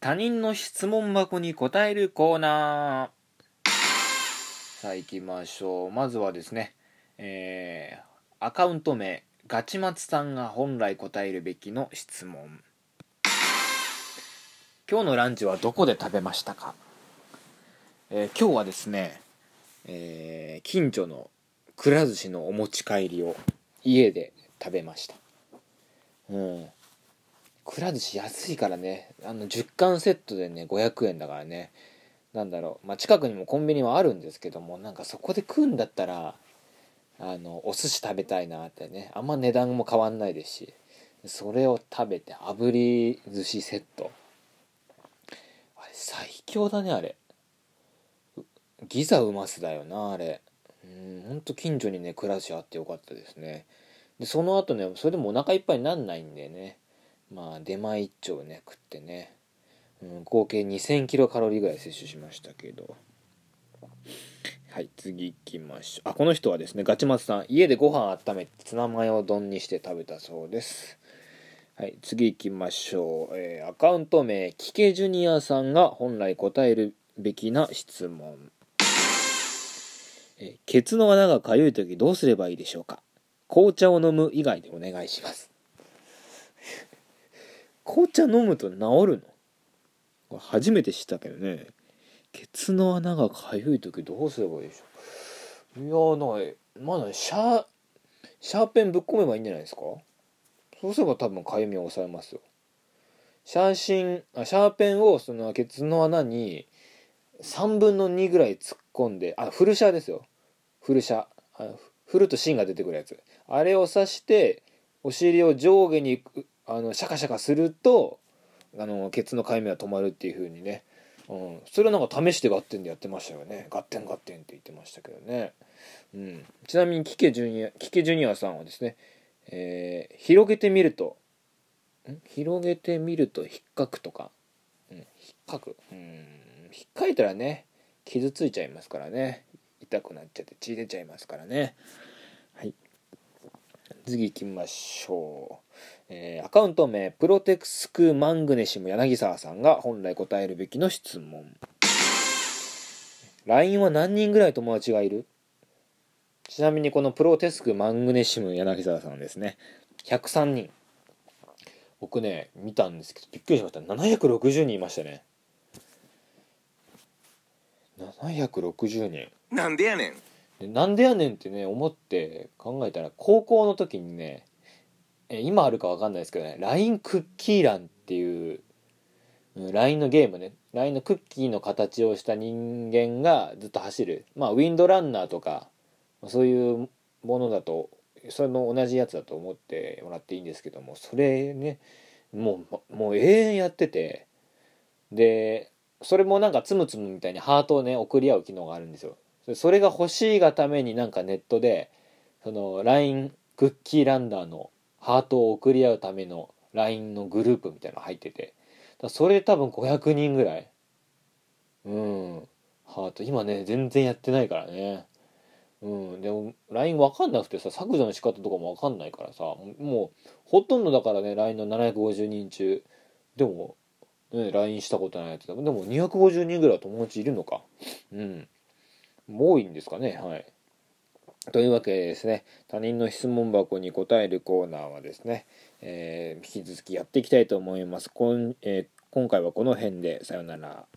他人の質問箱に答えるコーナー。さあ行きましょう。まずはですねえー、アカウント名ガチマツさんが本来答えるべきの質問。今日のランチはどこで食べましたか、えー、今日はですね、えー、近所のくら寿司のお持ち帰りを家で食べました。うん。くら寿司安いからね。あの10貫セットでね500円だからね。なんだろう。まあ近くにもコンビニはあるんですけどもなんかそこで食うんだったらあのお寿司食べたいなってね。あんま値段も変わんないですしそれを食べて炙り寿司セット。あれ最強だねあれ。ギザうますだよなあれ。うんほんと近所にね暮らしあってよかったですね。でその後ねそれでもお腹いっぱいになんないんでね。まあ出前一丁ね食ってね、うん、合計2000キロカロリーぐらい摂取しましたけど。はい次行きましょう。あこの人はですねガチマツさん。家でご飯温めてツナマヨ丼にして食べたそうです。はい次行きましょう、えー、アカウント名キケジュニアさんが本来答えるべきな質問。えケツの穴がかゆい時どうすればいいでしょうか。紅茶を飲む以外でお願いします。紅茶飲むと治るの？これ初めて知ったけどね。ケツの穴がかゆい時どうすればいいでしょう？いやなんかまだシャーシャーペンぶっ込めばいいんじゃないですか？そうすれば多分かゆみを抑えますよ。シャーシンあシャーペンをそのケツの穴に3分の2ぐらい突っ込んであフルシャーですよ。フルシャー。フルと芯が出てくるやつ。あれを刺してお尻を上下にあのシャカシャカするとあのケツのかゆみは止まるっていう風にね、うん、それをなんか試してガッテンでやってましたよね。ガッテンガッテンって言ってましたけどね、うん、ちなみにキケジュニアキケジュニアさんはですね、えー、広げてみると広げてみると引っかくとか、うん、引っかく。うん。引っかいたらね傷ついちゃいますからね。痛くなっちゃって血出ちゃいますからね。はい。次行きましょう、えー、アカウント名プロテクスクマングネシム柳沢さんが本来答えるべきの質問。LINE は何人ぐらい友達がいる？ちなみにこのプロテスクマングネシム柳沢さんですね。103人。僕ね見たんですけどびっくりしました。760人いましたね。760人。なんでやねん。でなんでやねんってね思って考えたら高校の時にねえ今あるか分かんないですけどね LINE クッキー欄っていう LINE のゲームね。LINE のクッキーの形をした人間がずっと走る。まあウィンドランナーとかそういうものだとそれの同じやつだと思ってもらっていいんですけどもそれねもうもう永遠やっててでそれもなんかつむつむみたいにハートをね送り合う機能があるんですよ。それが欲しいがためになんかネットでその LINE クッキーランダーのハートを送り合うための LINE のグループみたいなの入っててそれ多分500人ぐらいうんハート今ね全然やってないからねうんでも LINE 分かんなくてさ削除の仕方とかも分かんないからさもうほとんどだからね LINE の750人中でもね、LINE したことないやつ。でも250人ぐらい友達いるのか。うんもう。多いんですかね。はい。というわけでですね、他人の質問箱に答えるコーナーはですね、えー、引き続きやっていきたいと思います。こんえー、今回はこの辺で、さよなら。